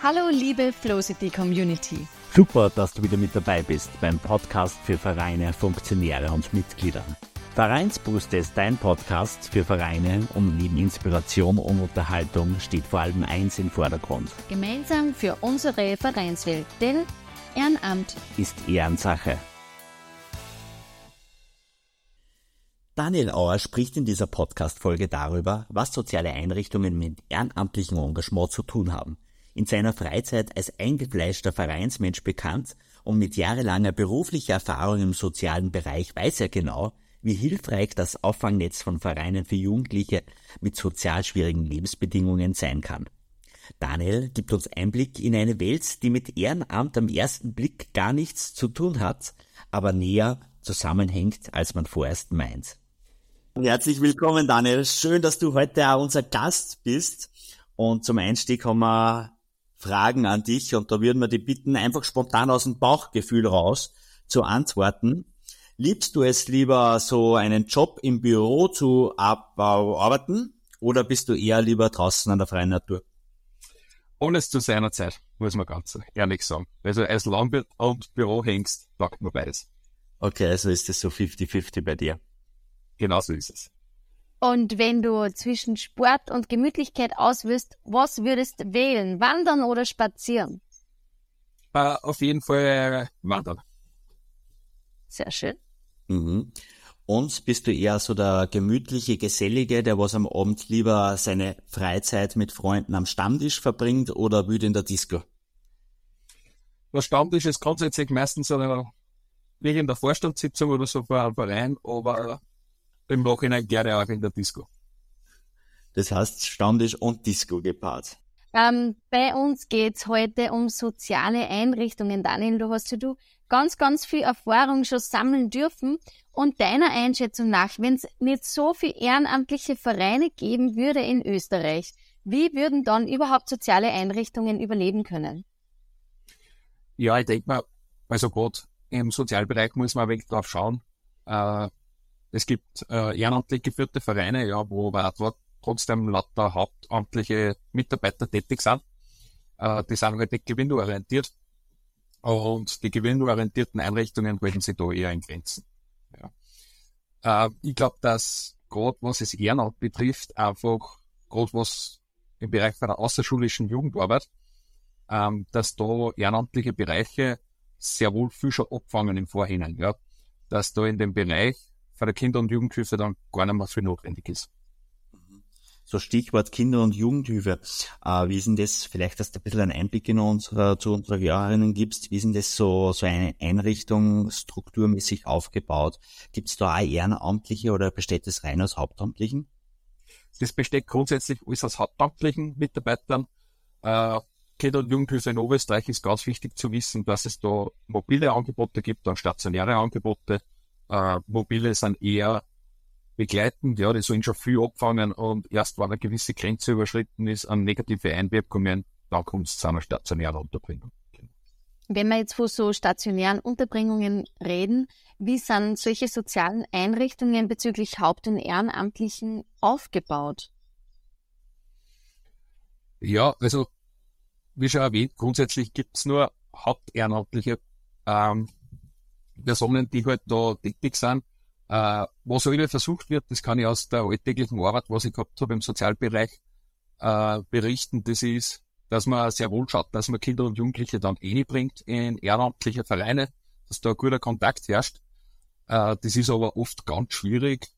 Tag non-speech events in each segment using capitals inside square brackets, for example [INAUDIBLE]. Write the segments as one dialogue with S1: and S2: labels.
S1: Hallo liebe Flowcity Community.
S2: Super, dass du wieder mit dabei bist beim Podcast für Vereine, Funktionäre und Mitglieder. Vereinsbrust ist dein Podcast für Vereine und neben Inspiration und Unterhaltung steht vor allem eins im Vordergrund.
S1: Gemeinsam für unsere Vereinswelt, denn Ehrenamt
S2: ist Ehrensache. Daniel Auer spricht in dieser Podcast-Folge darüber, was soziale Einrichtungen mit ehrenamtlichem Engagement zu tun haben in seiner Freizeit als eingefleischter Vereinsmensch bekannt und mit jahrelanger beruflicher Erfahrung im sozialen Bereich weiß er genau, wie hilfreich das Auffangnetz von Vereinen für Jugendliche mit sozial schwierigen Lebensbedingungen sein kann. Daniel gibt uns Einblick in eine Welt, die mit Ehrenamt am ersten Blick gar nichts zu tun hat, aber näher zusammenhängt, als man vorerst meint. Herzlich willkommen, Daniel. Schön, dass du heute auch unser Gast bist. Und zum Einstieg haben wir Fragen an dich und da würden wir dich bitten, einfach spontan aus dem Bauchgefühl raus zu antworten. Liebst du es lieber, so einen Job im Büro zu arbeiten oder bist du eher lieber draußen an der freien Natur?
S3: Alles zu seiner Zeit, muss man ganz ehrlich sagen. Also als Landwirt und Büro hängst, sagt man beides.
S2: Okay, also ist es so 50-50 bei dir.
S3: Genau so ist es.
S1: Und wenn du zwischen Sport und Gemütlichkeit auswirst, was würdest du wählen? Wandern oder spazieren?
S3: Uh, auf jeden Fall wandern.
S1: Sehr schön.
S2: Mhm. Und bist du eher so der gemütliche, gesellige, der was am Abend lieber seine Freizeit mit Freunden am Stammtisch verbringt oder würde in der Disco?
S3: Der Stammtisch ist grundsätzlich meistens so wie in der Vorstandssitzung oder so vor einem Verein, aber im Nachhinein gerne auch in der Disco.
S2: Das heißt Stammtisch und Disco gepaart.
S1: Ähm, bei uns geht's heute um soziale Einrichtungen. Daniel, du hast ja du ganz, ganz viel Erfahrung schon sammeln dürfen. Und deiner Einschätzung nach, wenn es nicht so viel ehrenamtliche Vereine geben würde in Österreich, wie würden dann überhaupt soziale Einrichtungen überleben können?
S3: Ja, ich denke mal, also Gott, im Sozialbereich muss man wenig drauf schauen. Äh, es gibt äh, ehrenamtlich geführte Vereine, ja, wo aber trotzdem lauter hauptamtliche Mitarbeiter tätig sind. Äh, die sind halt nicht gewinnorientiert. Und die gewinnorientierten Einrichtungen halten sich da eher in Grenzen. Ja. Äh, ich glaube, dass gerade was es Ehrenamt betrifft, einfach gerade was im Bereich von der außerschulischen Jugendarbeit, ähm, dass da ehrenamtliche Bereiche sehr wohl viel schon abfangen im Vorhinein, ja. Dass da in dem Bereich für die Kinder- und Jugendhilfe dann gar nicht mehr viel notwendig ist.
S2: So Stichwort Kinder- und Jugendhilfe. Äh, wie ist denn das, vielleicht, dass du ein bisschen einen Einblick in unserer, zu unserer Hörerinnen gibst, wie ist denn das so, so eine Einrichtung strukturmäßig aufgebaut? Gibt es da auch Ehrenamtliche oder besteht das rein aus Hauptamtlichen?
S3: Das besteht grundsätzlich alles aus hauptamtlichen Mitarbeitern. Äh, Kinder- und Jugendhilfe in Oberösterreich ist ganz wichtig zu wissen, dass es da mobile Angebote gibt, dann stationäre Angebote äh, mobile sind eher begleitend, ja, die sollen schon viel abfangen und erst wenn eine gewisse Grenze überschritten ist, an negative Einwirkungen, dann kommt es zu einer stationären Unterbringung.
S1: Wenn wir jetzt von so stationären Unterbringungen reden, wie sind solche sozialen Einrichtungen bezüglich Haupt- und Ehrenamtlichen aufgebaut?
S3: Ja, also wie schon erwähnt, grundsätzlich gibt's nur Hauptehrenamtliche ähm, Personen, die halt da tätig sind. Äh, was halt versucht wird, das kann ich aus der alltäglichen Arbeit, was ich gehabt habe im Sozialbereich, äh, berichten, das ist, dass man sehr wohl schaut, dass man Kinder und Jugendliche dann eh bringt in ehrenamtliche Vereine, dass da ein guter Kontakt herrscht. Äh, das ist aber oft ganz schwierig,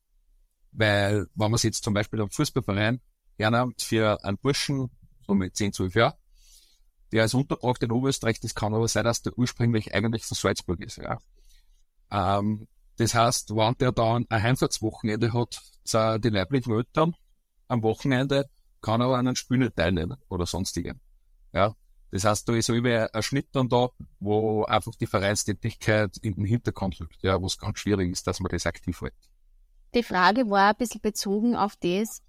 S3: weil wenn man sich jetzt zum Beispiel am Fußballverein Ehrenamt für einen Burschen, so mit 10, 12 Jahren, der ist untergebracht in Oberösterreich, das kann aber sein, dass der ursprünglich eigentlich von Salzburg ist, ja. Ähm, das heißt, wenn der dann ein Heimfahrtswochenende hat, die leiblichen Eltern am Wochenende, kann er an einem Spiel nicht teilnehmen oder sonstigem. Ja. Das heißt, da ist so über ein Schnitt dann da, wo einfach die Vereinstätigkeit in den Hintergrund liegt, ja, wo es ganz schwierig ist, dass man das aktiv hält.
S1: Die Frage war ein bisschen bezogen auf das,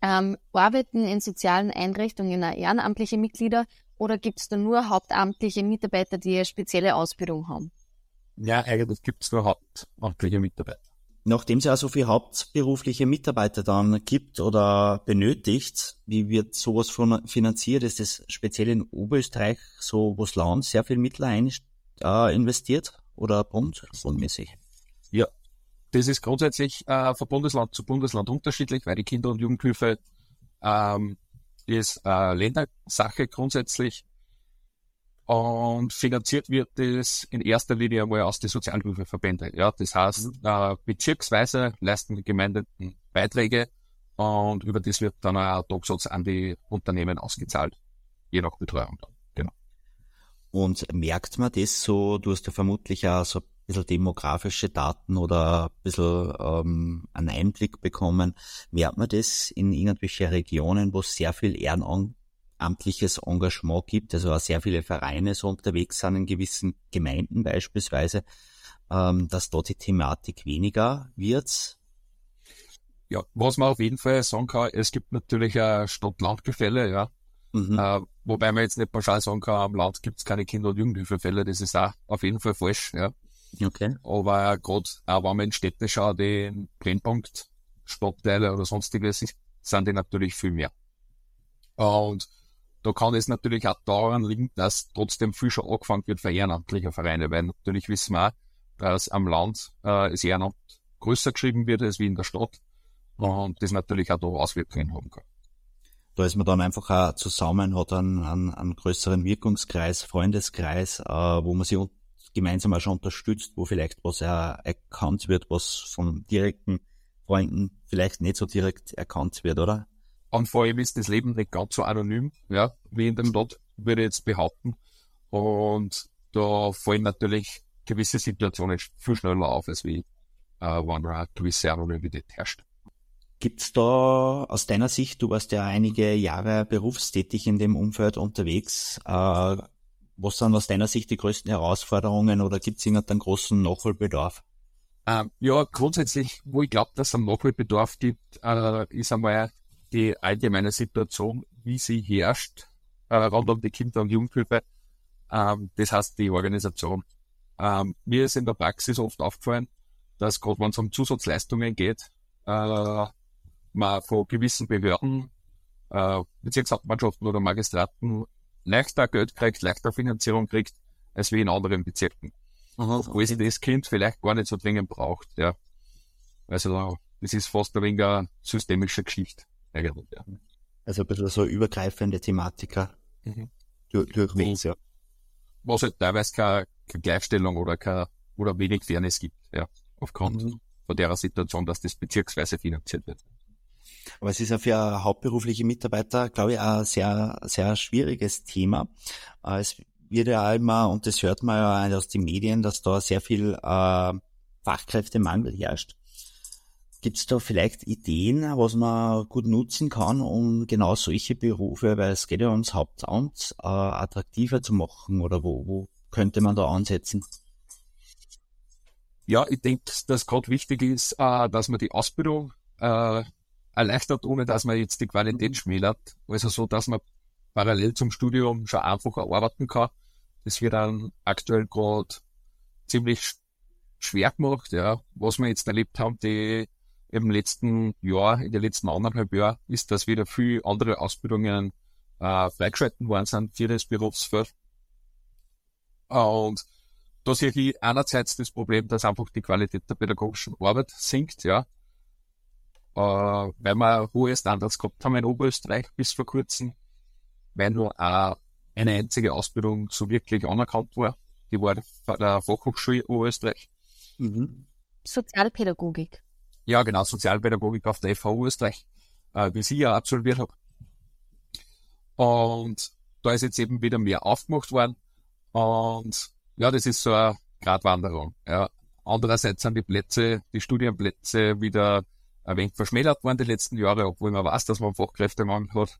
S1: ähm, arbeiten in sozialen Einrichtungen ehrenamtliche Mitglieder oder gibt es da nur hauptamtliche Mitarbeiter, die eine spezielle Ausbildung haben?
S3: Ja, eigentlich gibt es nur hauptamtliche Mitarbeiter.
S2: Nachdem es ja so viele hauptberufliche Mitarbeiter dann gibt oder benötigt, wie wird sowas von finanziert? Ist das speziell in Oberösterreich so, wo das Land sehr viel Mittel ein, äh, investiert oder Bund, bundmäßig?
S3: Ja, das ist grundsätzlich äh, von Bundesland zu Bundesland unterschiedlich, weil die Kinder- und Jugendhilfe ähm, ist äh, Ländersache grundsätzlich und finanziert wird es in erster Linie einmal aus den Sozialhilfeverbänden. Ja, das heißt, mhm. äh, bezirksweise leisten die Gemeinden Beiträge und über das wird dann ein Tagsatz an die Unternehmen ausgezahlt, je nach Betreuung. Genau.
S2: Und merkt man das so, du hast ja vermutlich auch so ein bisschen demografische Daten oder ein bisschen ähm, einen Einblick bekommen, merkt man das in irgendwelche Regionen, wo sehr viel Ehrenamt amtliches Engagement gibt, also auch sehr viele Vereine so unterwegs sind in gewissen Gemeinden beispielsweise, ähm, dass dort die Thematik weniger wird.
S3: Ja, was man auf jeden Fall sagen kann, es gibt natürlich ein Stadt-Land-Gefälle, ja. Mhm. Äh, wobei man jetzt nicht pauschal sagen kann, am Land gibt es keine Kinder- und Jugendhilfefälle, das ist auch auf jeden Fall falsch, ja. Okay. Aber gerade auch wenn man in Städte schaut, die in Brennpunkt, Stadtteile oder sonstiges, sind die natürlich viel mehr. Und da kann es natürlich auch daran liegen, dass trotzdem viel schon angefangen wird für ehrenamtliche Vereine, weil natürlich wissen wir auch, dass am Land äh, das Ehrenamt größer geschrieben wird als wie in der Stadt und das natürlich auch da Auswirkungen haben kann.
S2: Da ist man dann einfach auch zusammen, hat einen, einen, einen größeren Wirkungskreis, Freundeskreis, äh, wo man sich gemeinsam auch schon unterstützt, wo vielleicht was erkannt wird, was von direkten Freunden vielleicht nicht so direkt erkannt wird, oder?
S3: Und vor allem ist das Leben nicht ganz so anonym, ja, wie in dem Stadt, würde ich jetzt behaupten. Und da fallen natürlich gewisse Situationen viel schneller auf, als wie, äh, wenn eine gewisse Anonymität herrscht.
S2: Gibt's da aus deiner Sicht, du warst ja einige Jahre berufstätig in dem Umfeld unterwegs, äh, was sind aus deiner Sicht die größten Herausforderungen oder gibt's irgendeinen großen Nachholbedarf?
S3: Ähm, ja, grundsätzlich, wo ich glaube, dass es einen Nachholbedarf gibt, äh, ist einmal die allgemeine Situation, wie sie herrscht, äh, rund um die Kinder- und Jugendhilfe. Ähm, das heißt die Organisation. Ähm, mir ist in der Praxis oft aufgefallen, dass gerade wenn es um Zusatzleistungen geht, äh, man von gewissen Behörden, äh, Bezirkshauptmannschaften oder Magistraten leichter Geld kriegt, leichter Finanzierung kriegt, als wie in anderen Bezirken. Aha, okay. Wo sie das Kind vielleicht gar nicht so dringend braucht, ja. Also, das ist fast ein wenig eine systemische Geschichte eigentlich, ja.
S2: Also ein bisschen so übergreifende Thematiker mhm. durch, durchwegs, ja.
S3: Was halt teilweise keine, keine Gleichstellung oder keine, oder wenig Fairness gibt, ja. Aufgrund mhm. von der Situation, dass das bezirksweise finanziert wird.
S2: Aber es ist ja für hauptberufliche Mitarbeiter, glaube ich, ein sehr, sehr schwieriges Thema. Äh, es wird ja immer, und das hört man ja aus den Medien, dass da sehr viel äh, Fachkräftemangel herrscht. Gibt es da vielleicht Ideen, was man gut nutzen kann, um genau solche Berufe, weil es geht ja ums Hauptamt, äh, attraktiver zu machen oder wo, wo könnte man da ansetzen?
S3: Ja, ich denke, dass gerade wichtig ist, äh, dass man die Ausbildung äh, erleichtert, ohne dass man jetzt die Qualität schmälert. Also so, dass man parallel zum Studium schon einfacher arbeiten kann. Das wird dann aktuell gerade ziemlich schwer gemacht, ja. Was wir jetzt erlebt haben, die im letzten Jahr, in den letzten anderthalb Jahren, ist, dass wieder viel andere Ausbildungen äh, freigeschalten worden sind für das Berufsfeld. Und da sehe ich einerseits das Problem, dass einfach die Qualität der pädagogischen Arbeit sinkt, ja. Äh, weil wir hohe Standards gehabt haben in Oberösterreich bis vor kurzem, weil nur äh, eine einzige Ausbildung so wirklich anerkannt war. Die war der Fachhochschule Oberösterreich.
S1: Mhm. Sozialpädagogik.
S3: Ja, genau, Sozialpädagogik auf der FH Österreich, äh, wie sie ja absolviert habe. Und da ist jetzt eben wieder mehr aufgemacht worden. Und ja, das ist so eine Gratwanderung. Ja. Andererseits sind die Plätze, die Studienplätze wieder ein wenig verschmälert worden die letzten Jahre, obwohl man weiß, dass man Fachkräftemangel hat.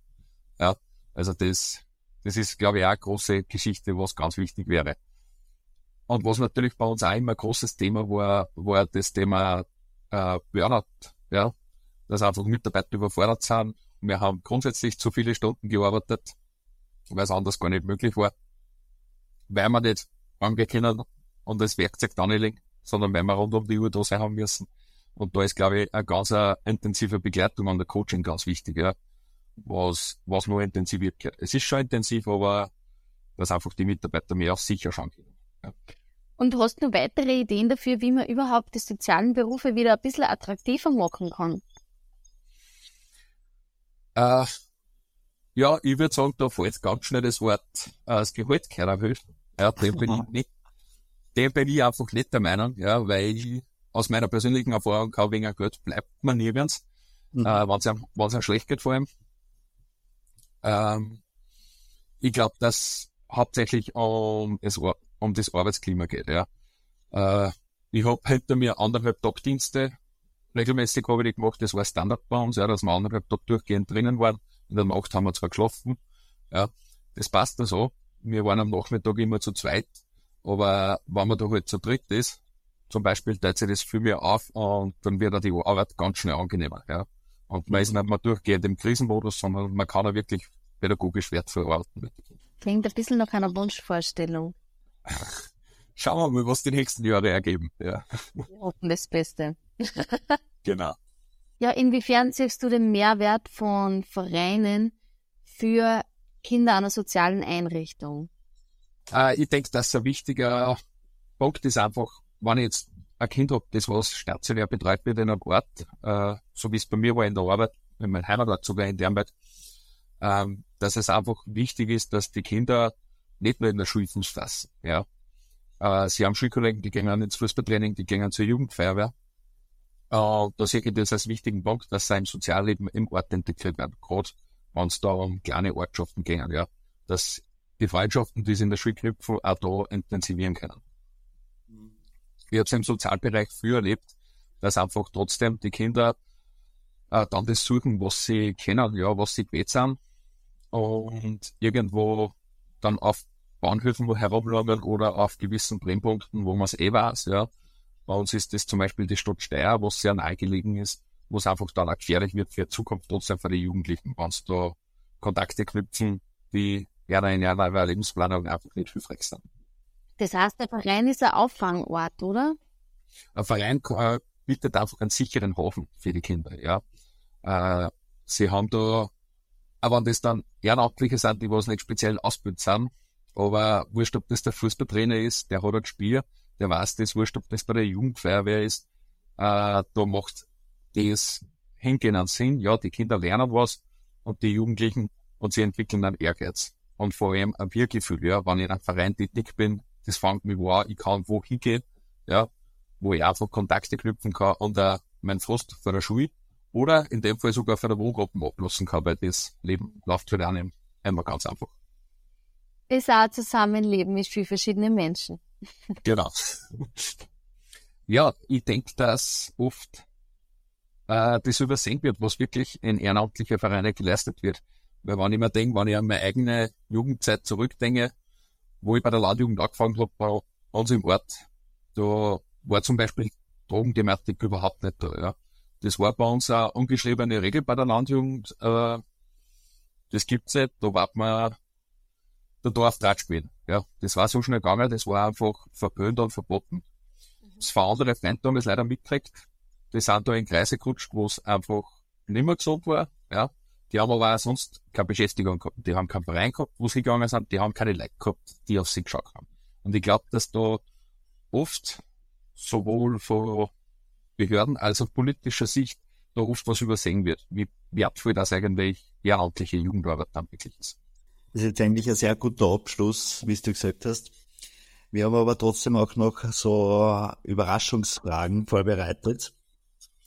S3: Ja, also das, das ist, glaube ich, auch eine große Geschichte, was ganz wichtig wäre. Und was natürlich bei uns auch immer ein großes Thema war, war das Thema äh, Burnout, ja, dass einfach Mitarbeiter überfordert sind. Wir haben grundsätzlich zu viele Stunden gearbeitet, weil es anders gar nicht möglich war, weil wir nicht angehen können und das Werkzeug da nicht legen, sondern weil wir rund um die Uhr da sein haben müssen. Und da ist, glaube ich, eine ganz eine intensive Begleitung an der Coaching ganz wichtig, ja. Was, was nur intensiviert wird. Es ist schon intensiv, aber dass einfach die Mitarbeiter mehr auf sich schauen können. Ja.
S1: Und hast du noch weitere Ideen dafür, wie man überhaupt die sozialen Berufe wieder ein bisschen attraktiver machen kann?
S3: Äh, ja, ich würde sagen, da fällt ganz schnell das Wort äh, das Gehalt erhöht. Ja, dem bin ich nicht, dem bin ich einfach nicht der Meinung, ja, weil ich aus meiner persönlichen Erfahrung kann, wegen Geld bleibt man nirgends, mhm. äh, wenn es einem, wenn's einem schlecht geht vor allem. Ähm, ich glaube, dass hauptsächlich um, es, um das Arbeitsklima geht, ja. Äh, ich habe hinter mir anderthalb Tagdienste regelmäßig habe ich gemacht, das war Standard bei uns, ja, dass wir anderthalb Tag durchgehend drinnen waren. In der Nacht haben wir zwar geschlafen, ja, das passt da so. Wir waren am Nachmittag immer zu zweit, aber wenn man da halt zu dritt ist, zum Beispiel teilt sich das viel mehr auf und dann wird auch die Arbeit ganz schnell angenehmer, ja. Und man ist nicht mehr durchgehend im Krisenmodus, sondern man kann auch wirklich pädagogisch wertvoll arbeiten.
S1: Klingt ein bisschen nach einer Wunschvorstellung.
S3: Schauen wir mal, was die nächsten Jahre ergeben, ja.
S1: Wir hoffen das Beste.
S3: genau.
S1: Ja, inwiefern siehst du den Mehrwert von Vereinen für Kinder einer sozialen Einrichtung?
S3: Äh, ich denke, dass ein wichtiger Punkt ist einfach, wenn ich jetzt ein Kind habe, das was stationär betreut wird in einem Ort, äh, so wie es bei mir war in der Arbeit, in meinem Heimatort sogar in der Arbeit, ähm, dass es einfach wichtig ist, dass die Kinder nicht nur in der Schule fassen. Ja. Äh, sie haben Schulkollegen, die gehen ins Fußballtraining, die gehen zur Jugendfeuerwehr. Äh, da sehe ich das als wichtigen Punkt, dass sie im Sozialleben im Ort integriert werden. Gerade wenn es da um kleine Ortschaften gehen, ja. Dass die Freundschaften, die sie in der Schule knüpfen, auch da intensivieren können. Ich habe es im Sozialbereich früher erlebt, dass einfach trotzdem die Kinder äh, dann das suchen, was sie kennen, ja, was sie gewählt sind und irgendwo dann auf Bahnhöfen wo herumlagern oder auf gewissen Brennpunkten, wo man es eh weiß, ja. Bei uns ist das zum Beispiel die Stadt Steyr, was sehr nahe gelegen ist, wo es einfach dann auch gefährlich wird für die Zukunft trotzdem für die Jugendlichen, wenn sie da Kontakte knüpfen, die ja in ihrer Lebensplanung einfach nicht hilfreich sind.
S1: Das heißt, der Verein ist ein Auffangort, oder?
S3: Ein Verein äh, bietet einfach einen sicheren Hafen für die Kinder, ja. Äh, sie haben da, aber wenn das dann Ehrenamtliche sind, die was nicht speziell ausgebildet sind, aber wurscht, ob das der Fußballtrainer ist, der hat ein Spiel, der weiß das, wurscht, ob das bei der Jugendfeuerwehr ist, äh, da macht das hingehen an Sinn. Ja, die Kinder lernen was und die Jugendlichen und sie entwickeln einen Ehrgeiz und vor allem ein Wir-Gefühl. Ja, wenn ich in einem Verein tätig bin, das fängt mich an, ich kann wo hingehen, ja, wo ich einfach Kontakte knüpfen kann und äh, mein Frust vor der Schule oder in dem Fall sogar von der Wohngruppe ablassen kann, weil das Leben läuft für einen immer ganz einfach
S1: ist auch Zusammenleben mit vielen verschiedenen Menschen. [LAUGHS]
S3: Genau. Ja, ich denke, dass oft äh, das übersehen wird, was wirklich in ehrenamtlicher Vereine geleistet wird. Weil wenn ich mir denke, wenn ich an meine eigene Jugendzeit zurückdenke, wo ich bei der Landjugend angefangen habe, bei uns im Ort, da war zum Beispiel Drogenthematik überhaupt nicht da. Ja. Das war bei uns eine ungeschriebene Regel bei der Landjugend. Äh, das gibt's nicht. Da war man der Dorf Draht spielen. Ja, das war so schnell gegangen, das war einfach verböhnt und verboten. Mhm. Das war andere Freunde haben es leider mitgekriegt. Die sind da in Kreise gerutscht, wo es einfach nicht mehr gesund war. Ja, die haben aber auch sonst keine Beschäftigung gehabt. Die haben keinen Verein gehabt, wo sie gegangen sind. Die haben keine Leute gehabt, die auf sie geschaut haben. Und ich glaube, dass da oft sowohl von Behörden als auch politischer Sicht da oft was übersehen wird, wie wertvoll das eigentlich ehrenamtliche Jugendarbeit dann wirklich ist.
S2: Das ist jetzt eigentlich ein sehr guter Abschluss, wie du gesagt hast. Wir haben aber trotzdem auch noch so Überraschungsfragen vorbereitet.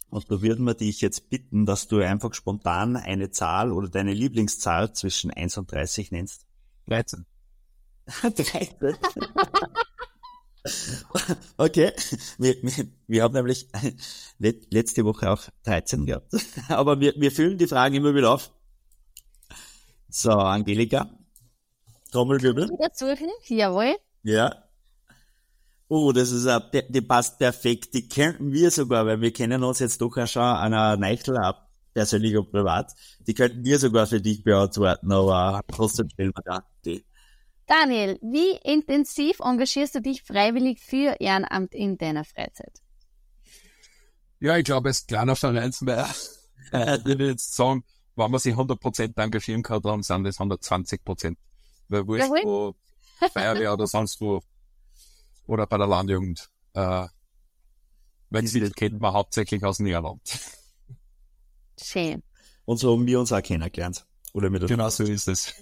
S2: Und da würden wir dich jetzt bitten, dass du einfach spontan eine Zahl oder deine Lieblingszahl zwischen 1 und 30 nennst.
S3: 13.
S2: 13? [LAUGHS] okay. Wir, wir, wir haben nämlich letzte Woche auch 13 gehabt. Aber wir, wir füllen die Fragen immer wieder auf. So, Angelika. Trommelwirbel.
S1: Wieder suchen, jawohl.
S2: Ja. Oh, das ist a, die passt perfekt. Die könnten wir sogar, weil wir kennen uns jetzt doch auch schon an einer Neichel ab, persönlich und privat. Die könnten wir sogar für dich beantworten, aber trotzdem stellen wir da die.
S1: Daniel, wie intensiv engagierst du dich freiwillig für Ehrenamt in deiner Freizeit?
S3: Ja, ich glaube, als kleiner Vereinsmeier, [LAUGHS] äh, würde ich jetzt sagen, wenn man sich 100% engagieren kann, dann sind das 120%. Weil wurscht,
S1: Jawohl.
S3: wo Feuerwehr oder sonst wo, oder bei der Landjugend, äh, wenn sie das kennt man hauptsächlich aus Niederland.
S1: Schön.
S4: Und so haben wir uns auch kennengelernt. Oder mit der
S3: Genau so ist es. [LAUGHS]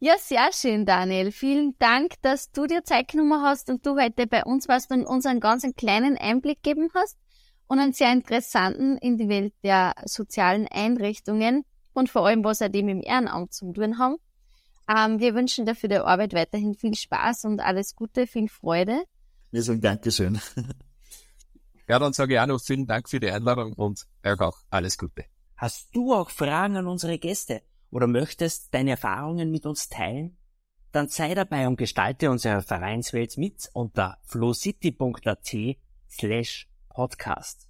S1: Ja, sehr schön, Daniel. Vielen Dank, dass du dir Zeit genommen hast und du heute bei uns warst und uns einen ganz einen kleinen Einblick gegeben hast und einen sehr interessanten in die Welt der sozialen Einrichtungen und vor allem, was er dem im Ehrenamt zu tun haben. Ähm, wir wünschen dir für die Arbeit weiterhin viel Spaß und alles Gute, viel Freude.
S4: Wir sagen Dankeschön.
S3: Ja, dann sage ich auch noch vielen Dank für die Einladung und euch auch alles Gute.
S4: Hast du auch Fragen an unsere Gäste oder möchtest deine Erfahrungen mit uns teilen? Dann sei dabei und gestalte unsere Vereinswelt mit unter flowcity.at slash podcast.